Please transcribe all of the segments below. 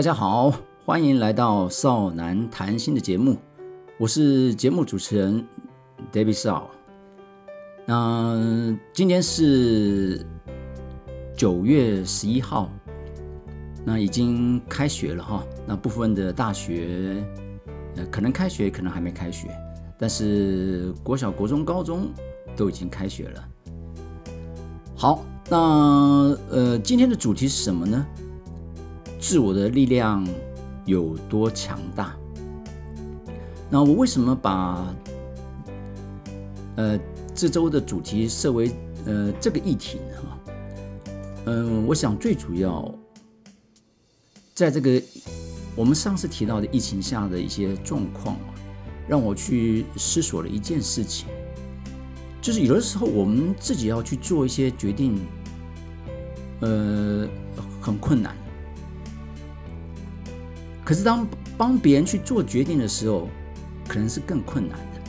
大家好，欢迎来到少男谈心的节目，我是节目主持人 David 少。那今天是九月十一号，那已经开学了哈。那部分的大学，呃，可能开学，可能还没开学，但是国小、国中、高中都已经开学了。好，那呃，今天的主题是什么呢？自我的力量有多强大？那我为什么把呃这周的主题设为呃这个议题呢？哈，嗯，我想最主要在这个我们上次提到的疫情下的一些状况，让我去思索了一件事情，就是有的时候我们自己要去做一些决定，呃，很困难。可是当帮别人去做决定的时候，可能是更困难的。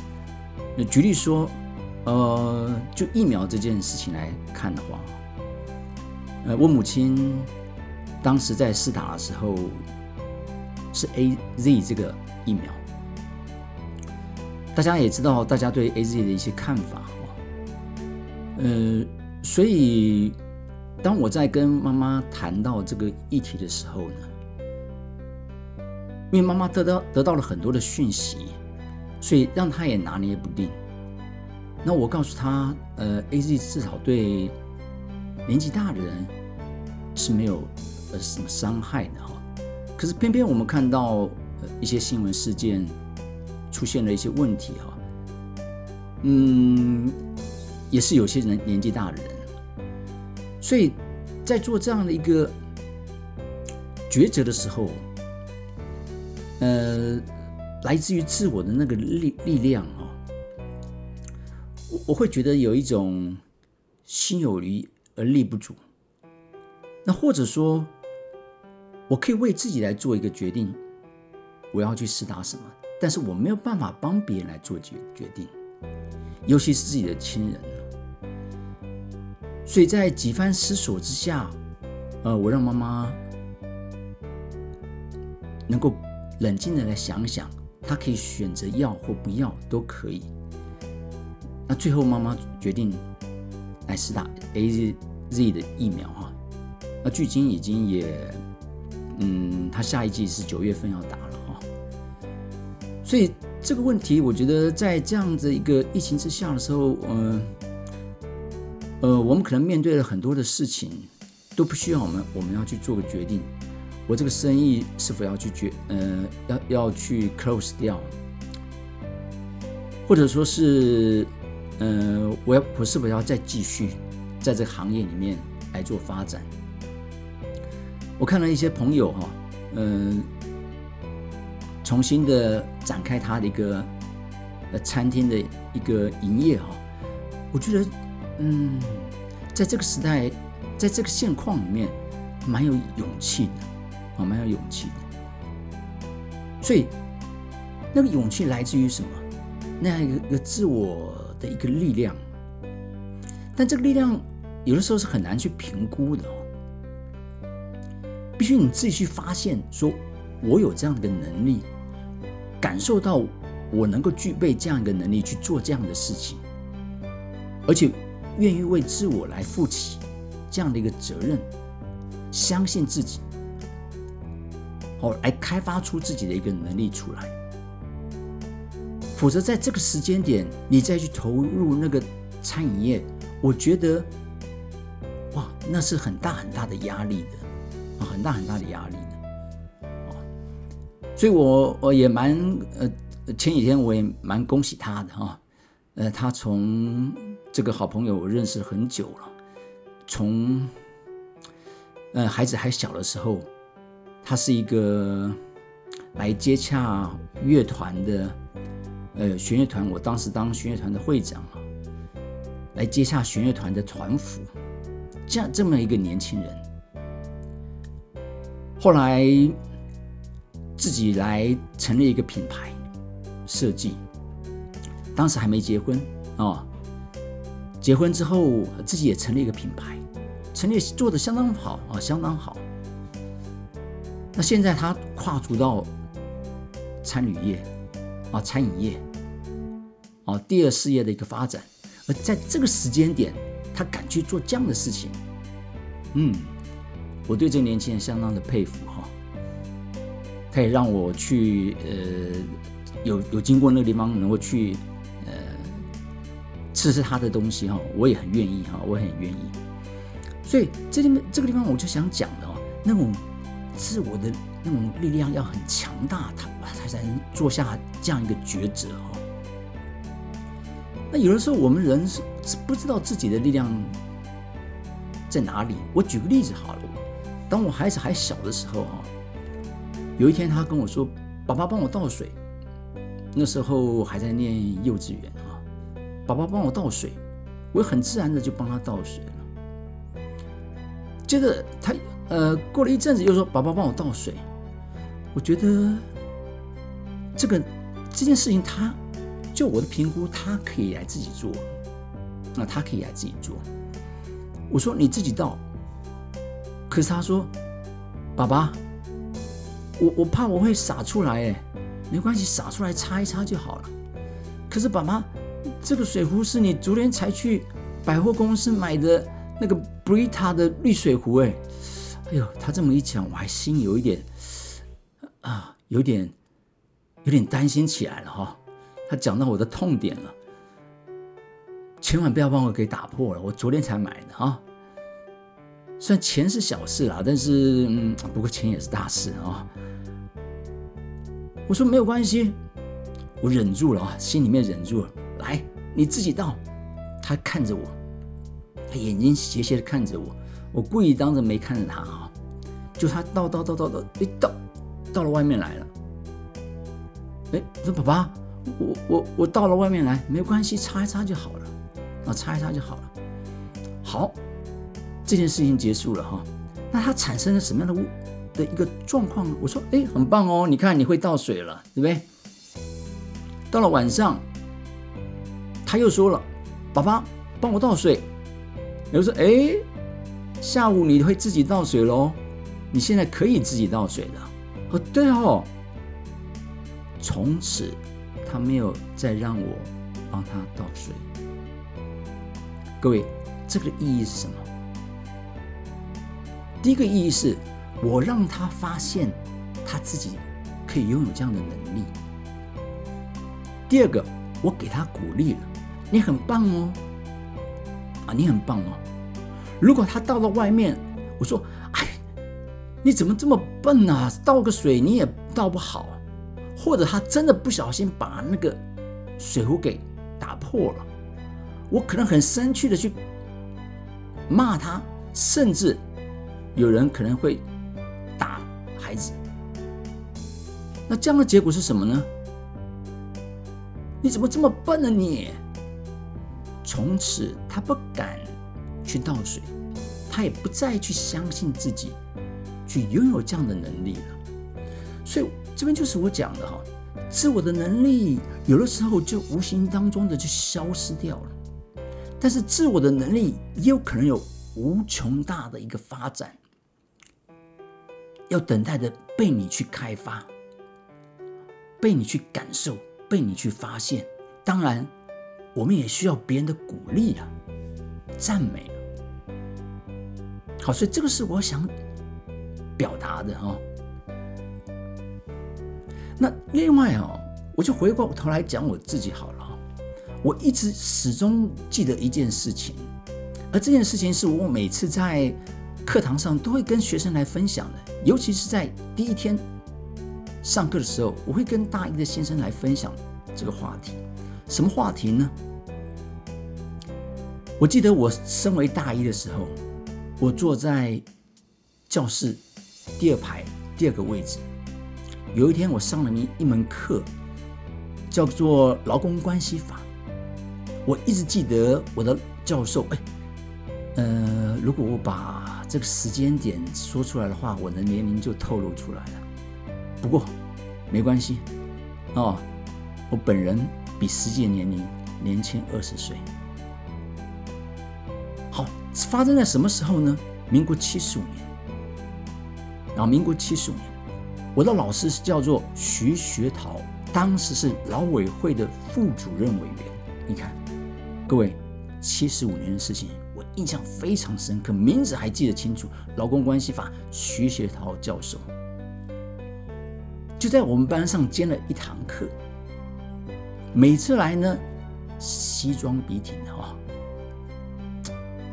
那举例说，呃，就疫苗这件事情来看的话，呃，我母亲当时在试打的时候是 A Z 这个疫苗，大家也知道，大家对 A Z 的一些看法，呃，所以当我在跟妈妈谈到这个议题的时候呢。因为妈妈得到得到了很多的讯息，所以让她也拿捏不定。那我告诉她，呃，A Z 至少对年纪大的人是没有呃什么伤害的哈。可是偏偏我们看到呃一些新闻事件出现了一些问题哈，嗯，也是有些人年纪大的人，所以在做这样的一个抉择的时候。呃，来自于自我的那个力力量哦，我我会觉得有一种心有余而力不足。那或者说，我可以为自己来做一个决定，我要去试打什么，但是我没有办法帮别人来做决决定，尤其是自己的亲人所以在几番思索之下，呃，我让妈妈能够。冷静的来想想，他可以选择要或不要都可以。那最后妈妈决定来试打 A Z Z 的疫苗哈。那距今已经也，嗯，他下一季是九月份要打了哈。所以这个问题，我觉得在这样子一个疫情之下的时候，嗯，呃，我们可能面对了很多的事情，都不需要我们我们要去做个决定。我这个生意是否要去决，呃，要要去 close 掉，或者说是，呃，我要我是否要再继续在这个行业里面来做发展？我看了一些朋友哈，嗯，重新的展开他的一个呃餐厅的一个营业哈，我觉得，嗯，在这个时代，在这个现况里面，蛮有勇气的。我，蛮有勇气的，所以那个勇气来自于什么？那样一个一个自我的一个力量，但这个力量有的时候是很难去评估的哦。必须你自己去发现，说我有这样的能力，感受到我能够具备这样一个能力去做这样的事情，而且愿意为自我来负起这样的一个责任，相信自己。哦，来开发出自己的一个能力出来，否则在这个时间点，你再去投入那个餐饮业，我觉得，哇，那是很大很大的压力的，啊，很大很大的压力的，哦，所以我我也蛮呃，前几天我也蛮恭喜他的哈，呃，他从这个好朋友我认识很久了，从，呃，孩子还小的时候。他是一个来接洽乐团的，呃，弦乐团。我当时当弦乐团的会长啊，来接洽弦乐团的团服，这样这么一个年轻人，后来自己来成立一个品牌设计，当时还没结婚啊，结婚之后自己也成立一个品牌，成立做的相当好啊，相当好。那现在他跨足到餐旅业啊，餐饮业啊，第二事业的一个发展，而在这个时间点，他敢去做这样的事情，嗯，我对这个年轻人相当的佩服哈。他也让我去呃，有有经过那个地方能够去呃，吃吃他的东西哈，我也很愿意哈，我很愿意。所以这地方这个地方我就想讲的哦，那种自我的那种力量要很强大，他他才能做下这样一个抉择哈。那有的时候我们人是不知道自己的力量在哪里。我举个例子好了，当我孩子还小的时候哈。有一天，他跟我说：“爸爸帮我倒水。”那时候还在念幼稚园啊，爸爸帮我倒水，我很自然的就帮他倒水了。接着他呃过了一阵子又说：“爸爸帮我倒水。”我觉得这个这件事情，他就我的评估，他可以来自己做，那他可以来自己做。我说：“你自己倒。”可是他说：“爸爸。”我我怕我会洒出来哎，没关系，洒出来擦一擦就好了。可是爸爸，这个水壶是你昨天才去百货公司买的那个 Brita 的滤水壶哎，哎呦，他这么一讲，我还心有一点啊，有点有点担心起来了哈。他讲到我的痛点了，千万不要帮我给打破了，我昨天才买的啊。虽然钱是小事啦，但是嗯，不过钱也是大事啊。我说没有关系，我忍住了啊，心里面忍住了。来，你自己倒。他看着我，他眼睛斜斜的看着我，我故意当着没看着他啊。就他倒倒倒倒倒，一倒到了外面来了。哎，我说爸爸，我我我到了外面来，没关系，擦一擦就好了，啊，擦一擦就好了。好，这件事情结束了哈。那它产生了什么样的物？的一个状况呢，我说，哎，很棒哦，你看你会倒水了，对不对？到了晚上，他又说了，爸爸帮我倒水。我说，哎，下午你会自己倒水喽？你现在可以自己倒水了。哦，对哦。从此，他没有再让我帮他倒水。各位，这个意义是什么？第一个意义是。我让他发现他自己可以拥有这样的能力。第二个，我给他鼓励了，你很棒哦，啊，你很棒哦。如果他到了外面，我说，哎，你怎么这么笨啊？倒个水你也倒不好，或者他真的不小心把那个水壶给打破了，我可能很生气的去骂他，甚至有人可能会打。孩子，那这样的结果是什么呢？你怎么这么笨呢？你从此他不敢去倒水，他也不再去相信自己去拥有这样的能力了。所以这边就是我讲的哈，自我的能力有的时候就无形当中的就消失掉了，但是自我的能力也有可能有无穷大的一个发展。要等待着被你去开发，被你去感受，被你去发现。当然，我们也需要别人的鼓励啊，赞美。好，所以这个是我想表达的哈。那另外哦，我就回过头来讲我自己好了。我一直始终记得一件事情，而这件事情是我每次在。课堂上都会跟学生来分享的，尤其是在第一天上课的时候，我会跟大一的先生来分享这个话题。什么话题呢？我记得我身为大一的时候，我坐在教室第二排第二个位置。有一天我上了一一门课，叫做劳工关系法。我一直记得我的教授，哎，呃，如果我把这个时间点说出来的话，我的年龄就透露出来了。不过没关系哦，我本人比实际年龄年轻二十岁。发生在什么时候呢？民国七十五年。然后民国七十五年，我的老师是叫做徐学桃，当时是劳委会的副主任委员。你看，各位，七十五年的事情，我印象非常深刻，名字还记得清楚。劳工关系法，徐学桃教授就在我们班上兼了一堂课。每次来呢，西装笔挺的哈，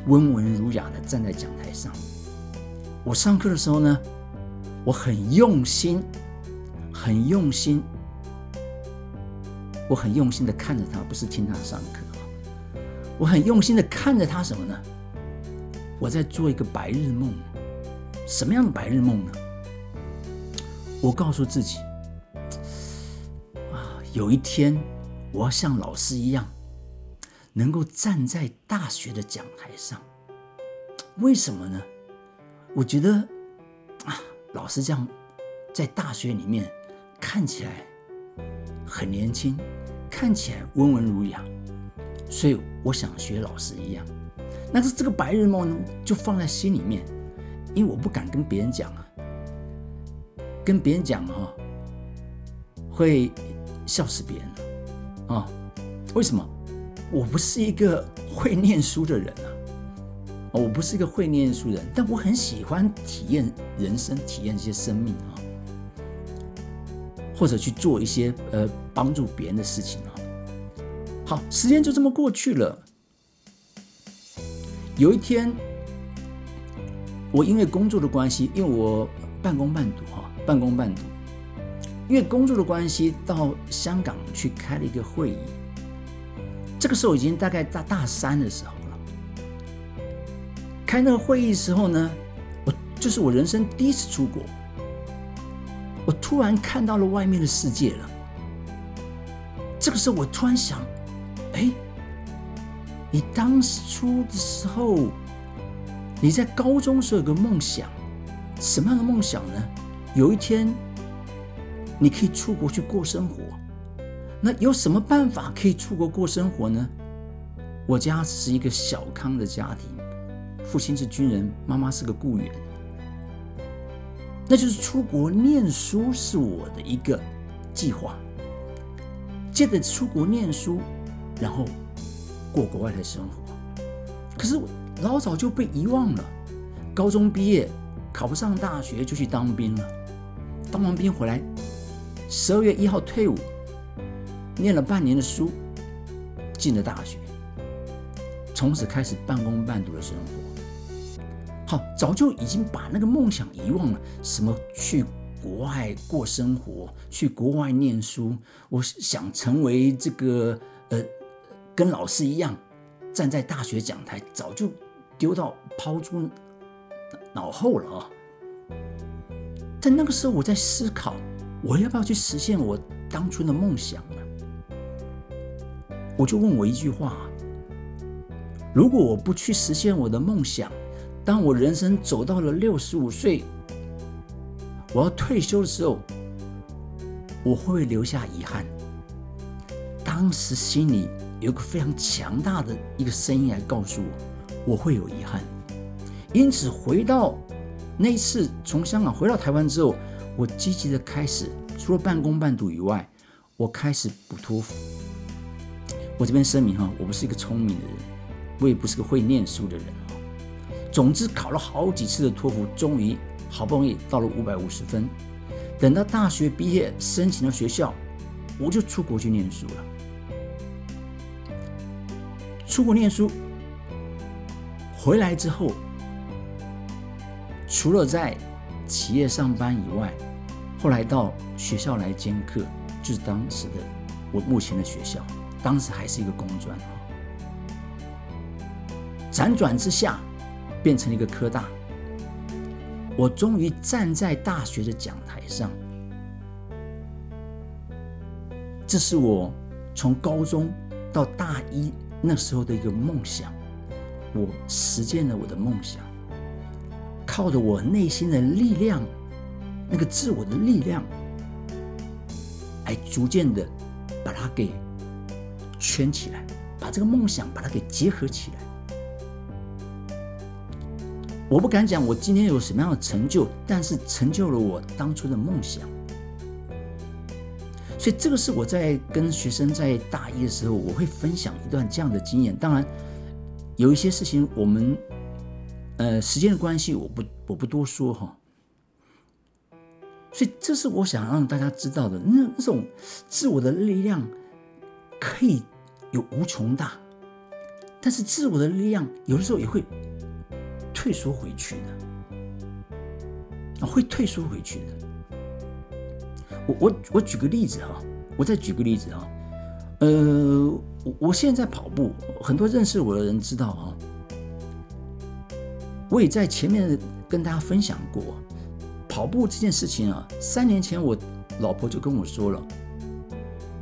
温文儒雅的站在讲台上。我上课的时候呢。我很用心，很用心，我很用心的看着他，不是听他上课我很用心的看着他什么呢？我在做一个白日梦。什么样的白日梦呢？我告诉自己，啊，有一天我要像老师一样，能够站在大学的讲台上。为什么呢？我觉得啊。老师这样，在大学里面看起来很年轻，看起来温文儒雅，所以我想学老师一样。那是这个白日梦呢，就放在心里面，因为我不敢跟别人讲啊，跟别人讲哈，会笑死别人了啊。为什么？我不是一个会念书的人啊。我不是一个会念书人，但我很喜欢体验人生，体验这些生命啊，或者去做一些呃帮助别人的事情啊。好，时间就这么过去了。有一天，我因为工作的关系，因为我半工半读哈，半工半读，因为工作的关系到香港去开了一个会议。这个时候已经大概大大三的时候了。开那个会议时候呢，我就是我人生第一次出国，我突然看到了外面的世界了。这个时候我突然想，哎，你当初的时候，你在高中时候有个梦想，什么样的梦想呢？有一天你可以出国去过生活，那有什么办法可以出国过生活呢？我家是一个小康的家庭。父亲是军人，妈妈是个雇员，那就是出国念书是我的一个计划。接着出国念书，然后过国外的生活。可是老早就被遗忘了。高中毕业考不上大学，就去当兵了。当完兵回来，十二月一号退伍，念了半年的书，进了大学，从此开始半工半读的生活。好，早就已经把那个梦想遗忘了。什么去国外过生活，去国外念书？我想成为这个呃，跟老师一样站在大学讲台，早就丢到抛诸脑后了啊！在那个时候，我在思考，我要不要去实现我当初的梦想呢？我就问我一句话：如果我不去实现我的梦想，当我人生走到了六十五岁，我要退休的时候，我会不会留下遗憾？当时心里有个非常强大的一个声音来告诉我，我会有遗憾。因此，回到那一次从香港回到台湾之后，我积极的开始，除了半工半读以外，我开始补托福。我这边声明哈，我不是一个聪明的人，我也不是个会念书的人。总之，考了好几次的托福，终于好不容易到了五百五十分。等到大学毕业，申请了学校，我就出国去念书了。出国念书，回来之后，除了在企业上班以外，后来到学校来兼课，就是当时的我目前的学校，当时还是一个工专辗转之下。变成了一个科大，我终于站在大学的讲台上。这是我从高中到大一那时候的一个梦想，我实现了我的梦想，靠着我内心的力量，那个自我的力量，来逐渐的把它给圈起来，把这个梦想把它给结合起来。我不敢讲我今天有什么样的成就，但是成就了我当初的梦想。所以这个是我在跟学生在大一的时候，我会分享一段这样的经验。当然，有一些事情我们，呃，时间的关系，我不我不多说哈。所以这是我想让大家知道的，那那种自我的力量可以有无穷大，但是自我的力量有的时候也会退缩回去的，啊，会退缩回去的。我我我举个例子哈，我再举个例子哈，呃，我我现在跑步，很多认识我的人知道啊，我也在前面跟大家分享过，跑步这件事情啊，三年前我老婆就跟我说了，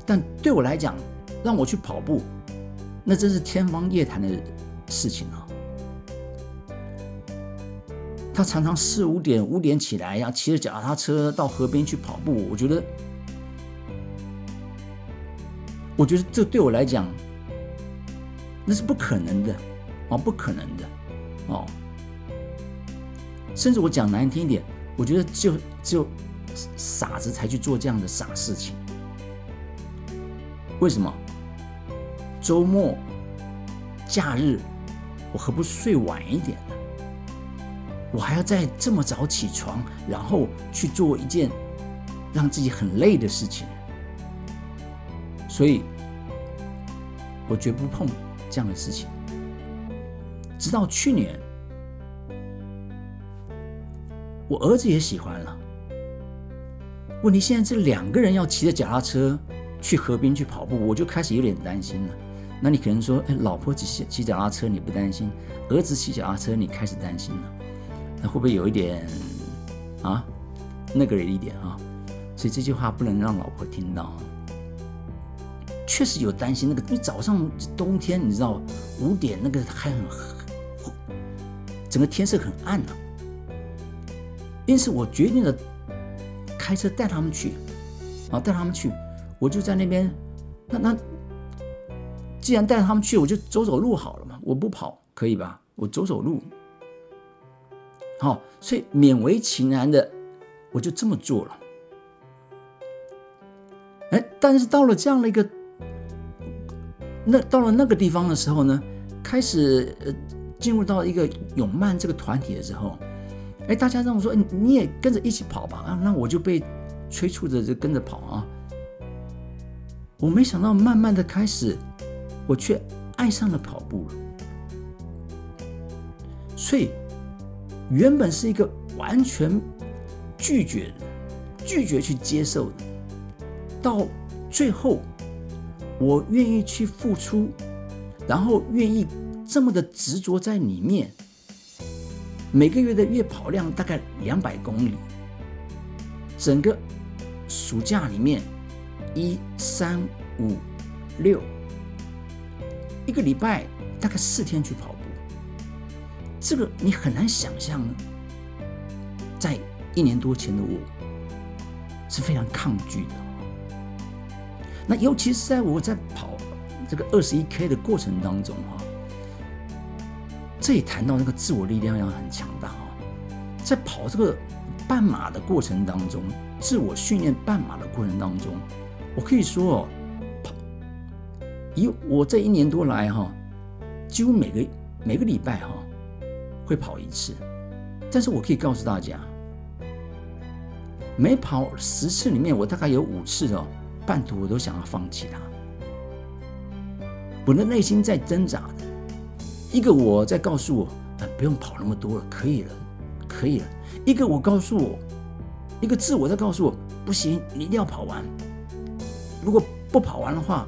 但对我来讲，让我去跑步，那真是天方夜谭的事情啊。他常常四五点、五点起来呀，骑着脚踏车到河边去跑步。我觉得，我觉得这对我来讲，那是不可能的哦，不可能的哦。甚至我讲难听一点，我觉得就只有傻子才去做这样的傻事情。为什么？周末、假日，我何不睡晚一点呢？我还要再这么早起床，然后去做一件让自己很累的事情，所以我绝不碰这样的事情。直到去年，我儿子也喜欢了。问题现在这两个人要骑着脚踏车去河边去跑步，我就开始有点担心了。那你可能说，哎，老婆骑骑脚踏车你不担心，儿子骑脚踏车你开始担心了。那会不会有一点啊？那个一点啊？所以这句话不能让老婆听到。确实有担心那个，因为早上冬天你知道五点那个还很，整个天色很暗呢。因此我决定了开车带他们去啊，带他们去。我就在那边，那那既然带着他们去，我就走走路好了嘛。我不跑可以吧？我走走路。好，所以勉为其难的，我就这么做了。哎，但是到了这样的一个，那到了那个地方的时候呢，开始呃进入到一个永曼这个团体的时候，哎，大家让我说，你也跟着一起跑吧啊，那我就被催促着就跟着跑啊。我没想到，慢慢的开始，我却爱上了跑步了，所以。原本是一个完全拒绝的、拒绝去接受的，到最后，我愿意去付出，然后愿意这么的执着在里面。每个月的月跑量大概两百公里，整个暑假里面一三五六，一个礼拜大概四天去跑步。这个你很难想象，在一年多前的我是非常抗拒的。那尤其是在我在跑这个二十一 K 的过程当中哈，这也谈到那个自我力量要很强大哈。在跑这个半马的过程当中，自我训练半马的过程当中，我可以说哦，以我这一年多来哈，几乎每个每个礼拜哈。会跑一次，但是我可以告诉大家，每跑十次里面，我大概有五次哦，半途我都想要放弃它。我的内心在挣扎的，一个我在告诉我，不用跑那么多了，可以了，可以了。一个我告诉我，一个自我在告诉我，不行，你一定要跑完。如果不跑完的话，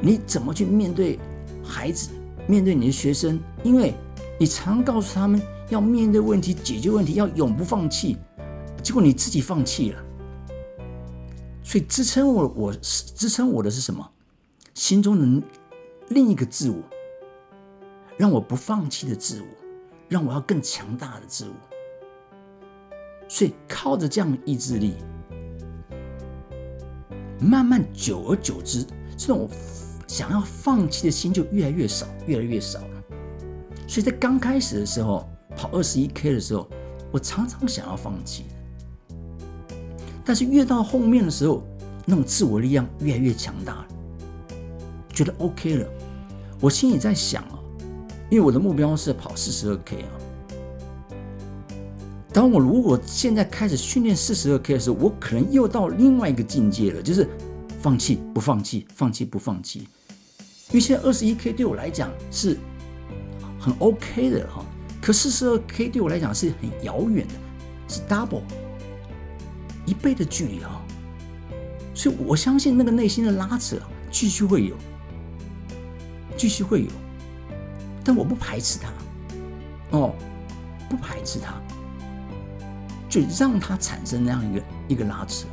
你怎么去面对孩子，面对你的学生？因为你常告诉他们要面对问题、解决问题，要永不放弃，结果你自己放弃了。所以支撑我，我是支撑我的是什么？心中的另一个自我，让我不放弃的自我，让我要更强大的自我。所以靠着这样的意志力，慢慢久而久之，这种想要放弃的心就越来越少，越来越少了。所以在刚开始的时候，跑二十一 K 的时候，我常常想要放弃，但是越到后面的时候，那种自我力量越来越强大了，觉得 OK 了。我心里在想啊，因为我的目标是跑四十二 K 啊。当我如果现在开始训练四十二 K 的时候，我可能又到另外一个境界了，就是放弃不放弃，放弃不放弃。因为现在二十一 K 对我来讲是很 OK 的哈，可四十二 K 对我来讲是很遥远的，是 double 一倍的距离哈。所以我相信那个内心的拉扯继续会有，继续会有，但我不排斥它，哦，不排斥它。就让它产生那样一个一个拉扯，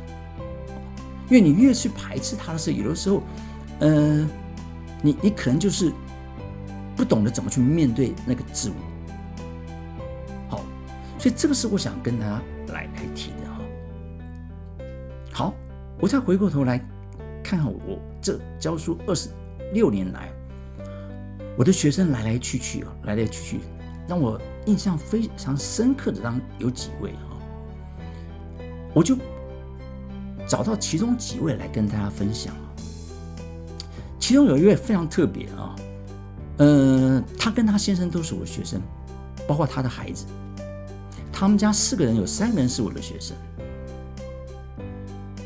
因为你越去排斥它的时候，有的时候，呃，你你可能就是不懂得怎么去面对那个自我。好，所以这个是我想跟大家来来提的哈。好，我再回过头来看看我这教书二十六年来，我的学生来来去去啊，来来去去，让我印象非常深刻的当有几位啊。我就找到其中几位来跟大家分享其中有一位非常特别啊，呃，他跟他先生都是我的学生，包括他的孩子，他们家四个人有三个人是我的学生。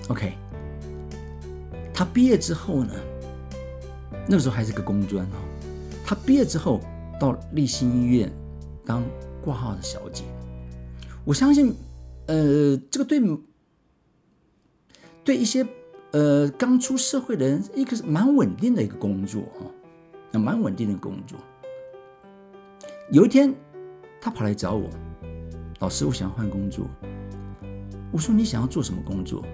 OK，他毕业之后呢，那个时候还是个工专啊，他毕业之后到立新医院当挂号的小姐，我相信。呃，这个对对一些呃刚出社会的人，一个是蛮稳定的一个工作哈，那蛮稳定的工作。有一天，他跑来找我，老师，我想要换工作。我说你想要做什么工作？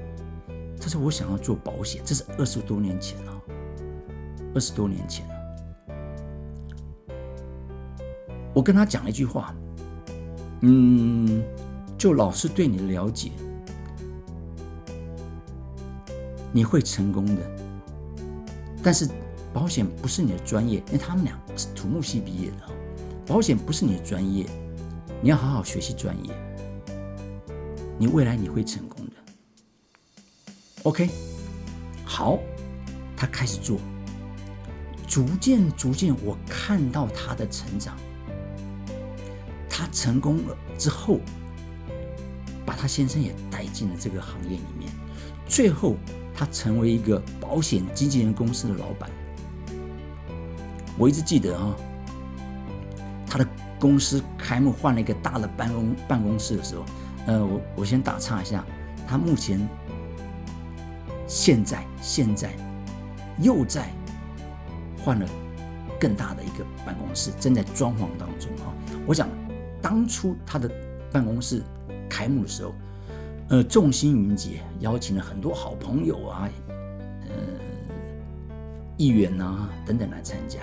他说我想要做保险。这是二十多年前了，二十多年前了。我跟他讲了一句话，嗯。就老师对你的了解，你会成功的。但是保险不是你的专业，因为他们俩是土木系毕业的，保险不是你的专业，你要好好学习专业，你未来你会成功的。OK，好，他开始做，逐渐逐渐，我看到他的成长，他成功了之后。把他先生也带进了这个行业里面，最后他成为一个保险经纪人公司的老板。我一直记得啊，他的公司开幕换了一个大的办公办公室的时候，呃，我我先打岔一下，他目前现在现在又在换了更大的一个办公室，正在装潢当中啊。我想当初他的办公室。开幕的时候，呃，众星云集，邀请了很多好朋友啊，呃，议员呐等等来参加。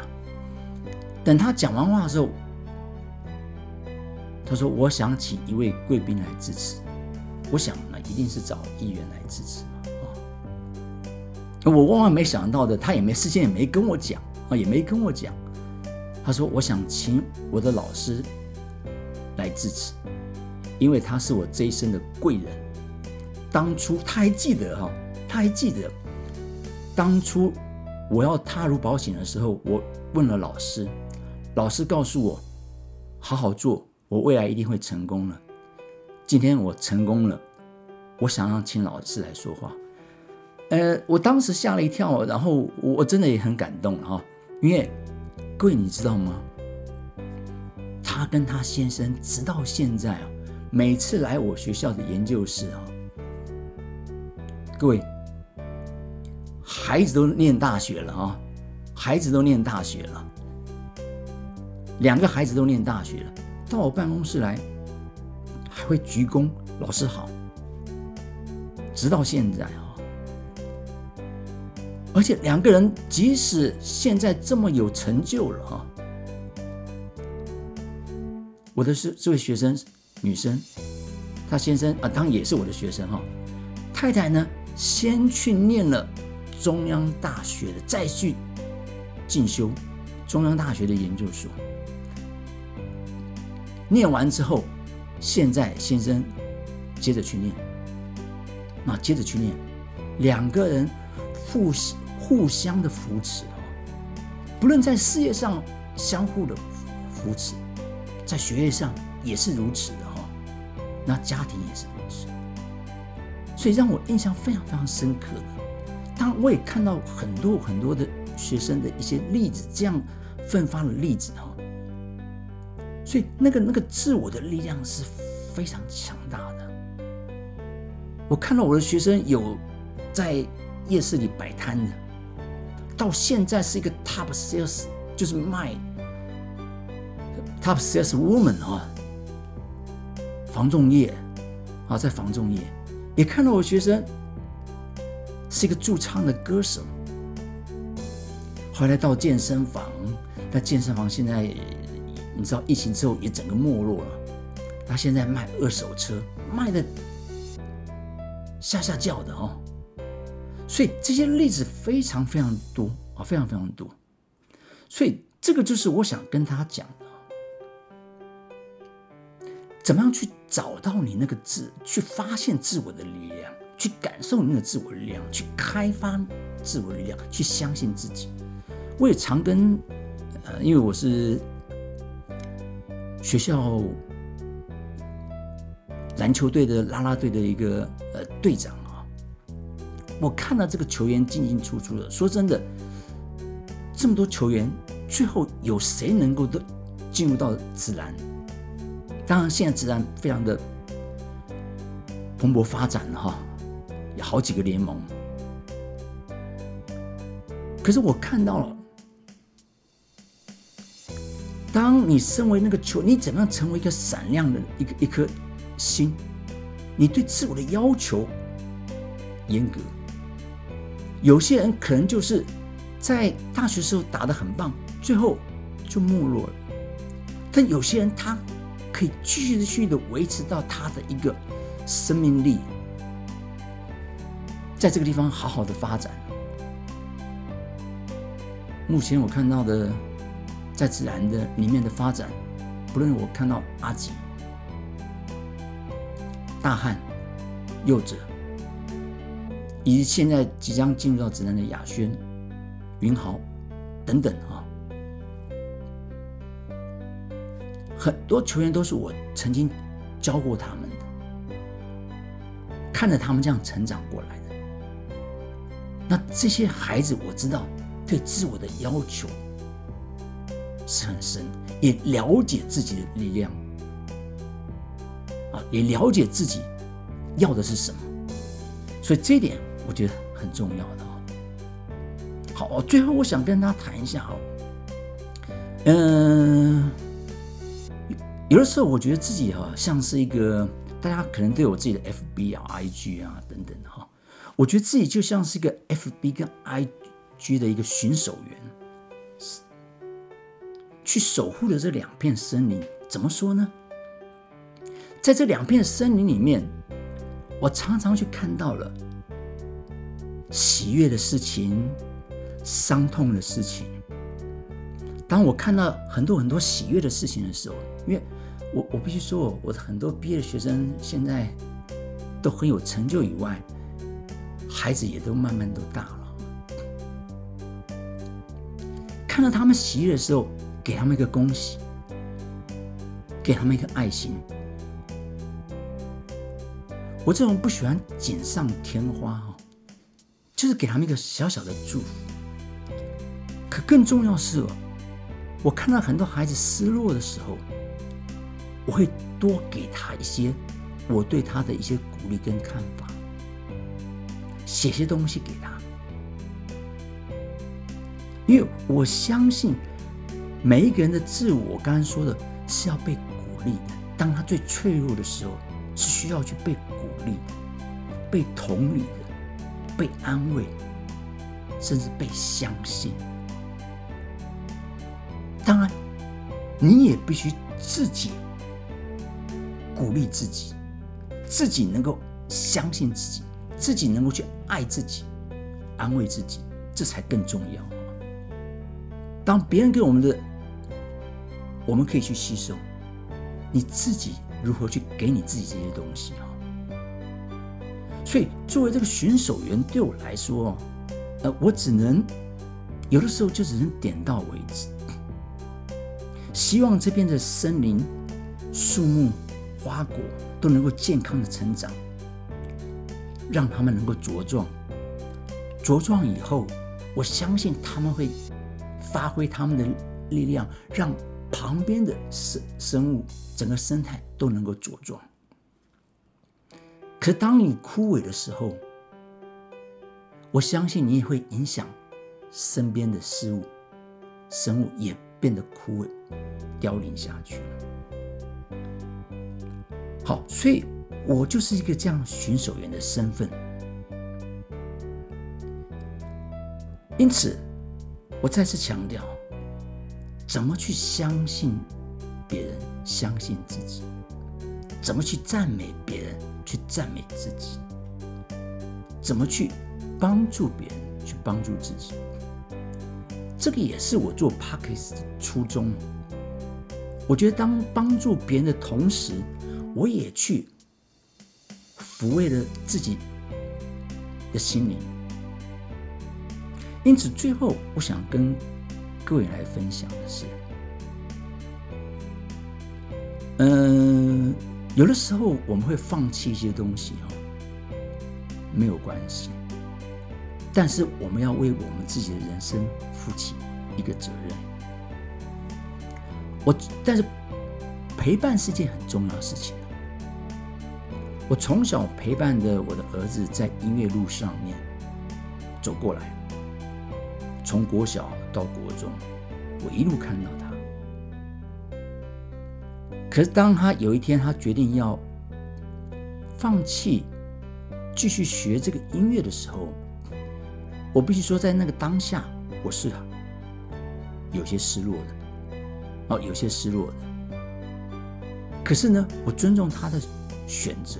等他讲完话的时候，他说：“我想请一位贵宾来支持。”我想那一定是找议员来支持啊。我万万没想到的，他也没事先也没跟我讲啊，也没跟我讲。他说：“我想请我的老师来支持。”因为他是我这一生的贵人，当初他还记得哈，他还记得当初我要踏入保险的时候，我问了老师，老师告诉我，好好做，我未来一定会成功了。今天我成功了，我想让请老师来说话。呃，我当时吓了一跳，然后我真的也很感动哈，因为各位你知道吗？他跟他先生直到现在啊。每次来我学校的研究室啊，各位，孩子都念大学了啊，孩子都念大学了，两个孩子都念大学了，到我办公室来，还会鞠躬，老师好，直到现在啊，而且两个人即使现在这么有成就了啊，我的是这位学生。女生，她先生啊，当然也是我的学生哈。太太呢，先去念了中央大学的，再去进修中央大学的研究所。念完之后，现在先生接着去念，那接着去念，两个人互互相的扶持哦，不论在事业上相互的扶持，在学业上也是如此的哈，那家庭也是，所以让我印象非常非常深刻。当，我也看到很多很多的学生的一些例子，这样奋发的例子哈。所以，那个那个自我的力量是非常强大的。我看到我的学生有在夜市里摆摊的，到现在是一个 top sales，就是卖 top sales woman 啊，防重业啊，在防重业也看到我学生是一个驻唱的歌手，后来到健身房，那健身房现在。你知道疫情之后也整个没落了，他现在卖二手车，卖的下下叫的哦，所以这些例子非常非常多啊，非常非常多，所以这个就是我想跟他讲，怎么样去找到你那个自，去发现自我的力量，去感受那个自我力量，去开发自我力量，去相信自己。我也常跟呃，因为我是。学校篮球队的啦啦队的一个呃队长啊，我看到这个球员进进出出的。说真的，这么多球员，最后有谁能够的进入到自然？当然，现在自然非常的蓬勃发展哈，有好几个联盟。可是我看到了。当你身为那个球，你怎么样成为一个闪亮的一个一颗星？你对自我的要求严格。有些人可能就是在大学时候打得很棒，最后就没落了。但有些人他可以继续的维持到他的一个生命力，在这个地方好好的发展。目前我看到的。在自然的里面的发展，不论我看到阿吉、大汉、幼者，以及现在即将进入到自然的雅轩、云豪等等啊，很多球员都是我曾经教过他们的，看着他们这样成长过来的。那这些孩子，我知道对自我的要求。是很深，也了解自己的力量啊，也了解自己要的是什么，所以这一点我觉得很重要的。好，最后我想跟他谈一下哈，嗯，有的时候我觉得自己哈像是一个，大家可能都有自己的 FB 啊、IG 啊等等哈，我觉得自己就像是一个 FB 跟 IG 的一个巡守员。去守护的这两片森林，怎么说呢？在这两片森林里面，我常常去看到了喜悦的事情、伤痛的事情。当我看到很多很多喜悦的事情的时候，因为我我必须说，我的很多毕业的学生现在都很有成就以外，孩子也都慢慢都大了。看到他们喜悦的时候。给他们一个恭喜，给他们一个爱心。我这种不喜欢锦上添花哈，就是给他们一个小小的祝福。可更重要是，我看到很多孩子失落的时候，我会多给他一些我对他的一些鼓励跟看法，写些东西给他，因为我相信。每一个人的自我，刚刚说的是要被鼓励的。当他最脆弱的时候，是需要去被鼓励的、被同理的、被安慰，甚至被相信。当然，你也必须自己鼓励自己，自己能够相信自己，自己能够去爱自己、安慰自己，这才更重要。当别人给我们的，我们可以去吸收，你自己如何去给你自己这些东西啊？所以，作为这个巡守员，对我来说，呃，我只能有的时候就只能点到为止。希望这边的森林、树木、花果都能够健康的成长，让他们能够茁壮。茁壮以后，我相信他们会发挥他们的力量，让旁边的生生物、整个生态都能够茁壮。可当你枯萎的时候，我相信你也会影响身边的事物、生物也变得枯萎、凋零下去了。好，所以我就是一个这样巡守员的身份。因此，我再次强调，怎么去相信别人，相信自己；怎么去赞美别人，去赞美自己；怎么去帮助别人，去帮助自己。这个也是我做 p o c k e t 的初衷。我觉得，当帮助别人的同时，我也去抚慰了自己的心灵。因此，最后我想跟各位来分享的是，嗯，有的时候我们会放弃一些东西哦，没有关系，但是我们要为我们自己的人生负起一个责任。我但是陪伴是件很重要的事情。我从小陪伴着我的儿子在音乐路上面走过来。从国小到国中，我一路看到他。可是当他有一天他决定要放弃继续学这个音乐的时候，我必须说，在那个当下，我是有些失落的，哦，有些失落的。可是呢，我尊重他的选择，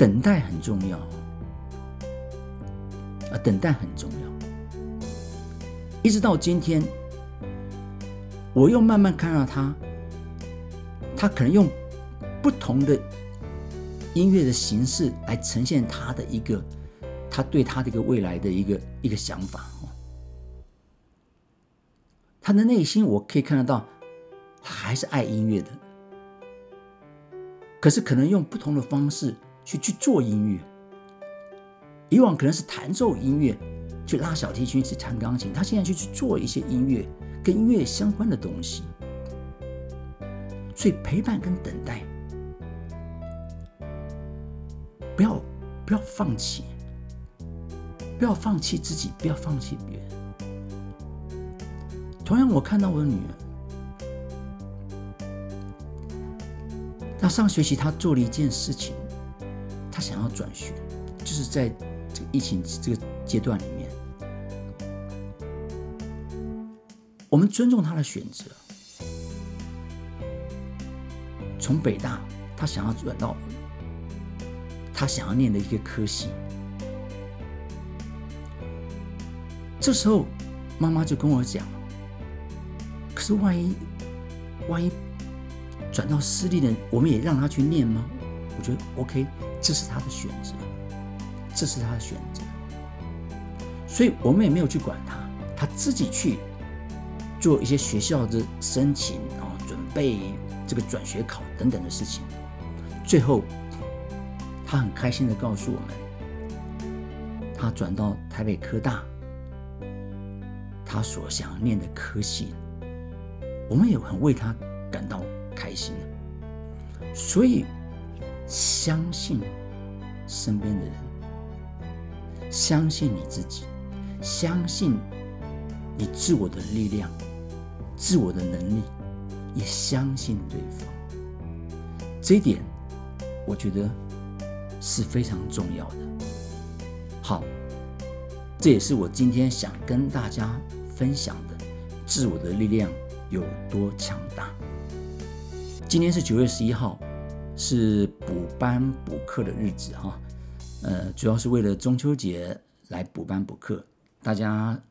等待很重要。啊，等待很重要。一直到今天，我又慢慢看到他，他可能用不同的音乐的形式来呈现他的一个，他对他的一个未来的一个一个想法哦。他的内心我可以看得到，他还是爱音乐的，可是可能用不同的方式去去做音乐。以往可能是弹奏音乐，去拉小提琴，去弹钢琴。他现在就去做一些音乐，跟音乐相关的东西。所以陪伴跟等待，不要不要放弃，不要放弃自己，不要放弃别人。同样，我看到我的女儿，她上学期她做了一件事情，想要转学，就是在这个。疫情这个阶段里面，我们尊重他的选择。从北大，他想要转到他想要念的一个科系。这时候，妈妈就跟我讲：“可是万一万一转到私立的，我们也让他去念吗？”我觉得 OK，这是他的选择。这是他的选择，所以我们也没有去管他，他自己去做一些学校的申请啊，准备这个转学考等等的事情。最后，他很开心的告诉我们，他转到台北科大，他所想念的科系，我们也很为他感到开心。所以，相信身边的人。相信你自己，相信你自我的力量、自我的能力，也相信对方。这一点，我觉得是非常重要的。好，这也是我今天想跟大家分享的，自我的力量有多强大。今天是九月十一号，是补班补课的日子哈。呃，主要是为了中秋节来补班补课，大家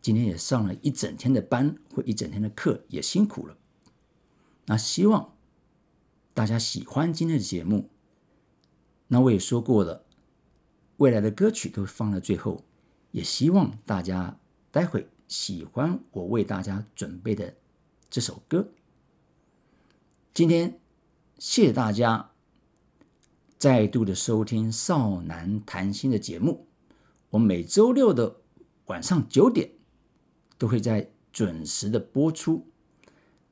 今天也上了一整天的班或一整天的课，也辛苦了。那希望大家喜欢今天的节目。那我也说过了，未来的歌曲都放在最后，也希望大家待会喜欢我为大家准备的这首歌。今天谢谢大家再度的收听少男谈心的节目。我每周六的晚上九点都会在准时的播出。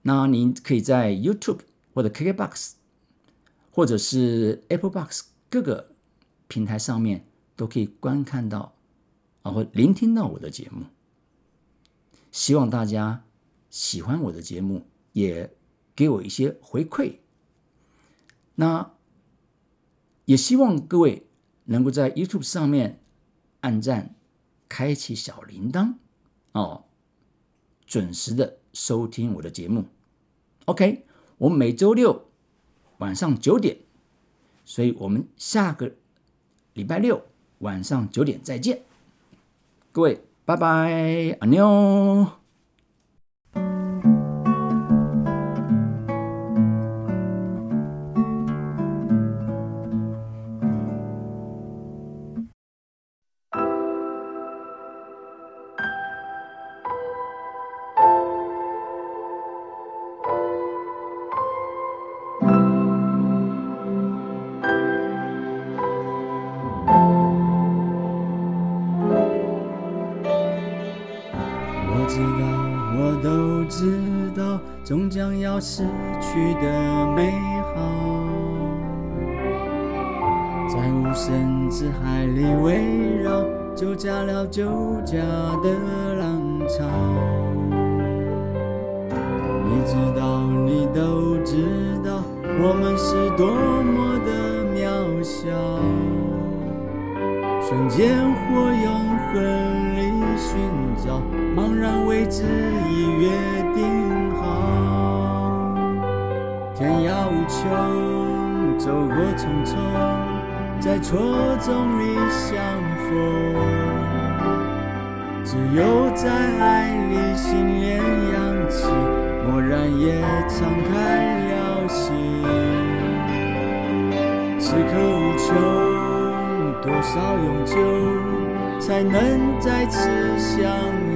那您可以在 YouTube 或者 KKBox 或者是 Apple Box 各个平台上面都可以观看到，然后聆听到我的节目。希望大家喜欢我的节目，也给我一些回馈。那也希望各位能够在 YouTube 上面按赞、开启小铃铛哦，准时的收听我的节目。OK，我们每周六晚上九点，所以我们下个礼拜六晚上九点再见，各位，拜拜，阿妞。知道，我都知道终将要失去的美好，在无声之海里围绕，就加了酒家的浪潮。你知道，你都知道，我们是多么的渺小。瞬间或永恒，然未知已约定好。天涯无穷，走过匆匆，在错综里相逢。只有在爱里，心连扬起，蓦然也敞开了心。此刻无穷，多少永久，才能再次相？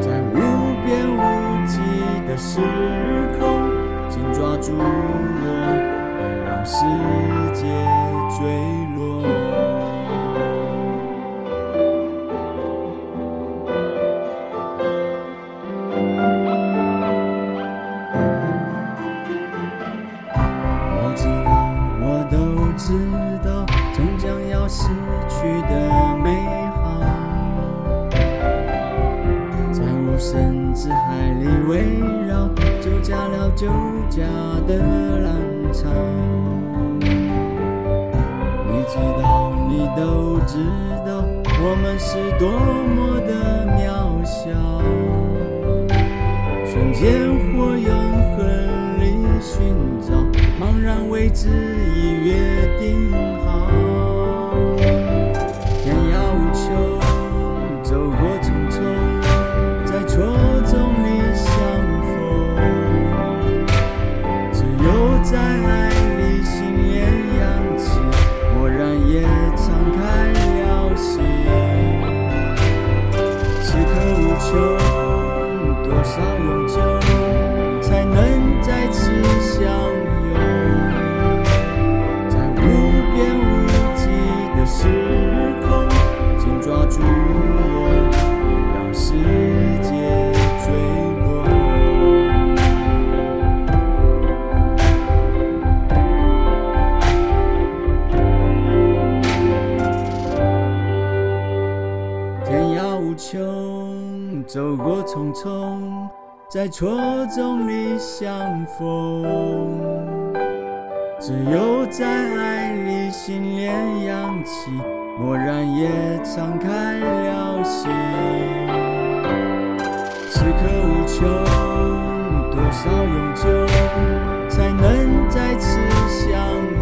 在无边无际的时空。紧抓住我，让世界坠在错综里相逢。只有在爱里，心连扬起，蓦然也敞开了心。此刻无穷，多少永久，才能再次相拥？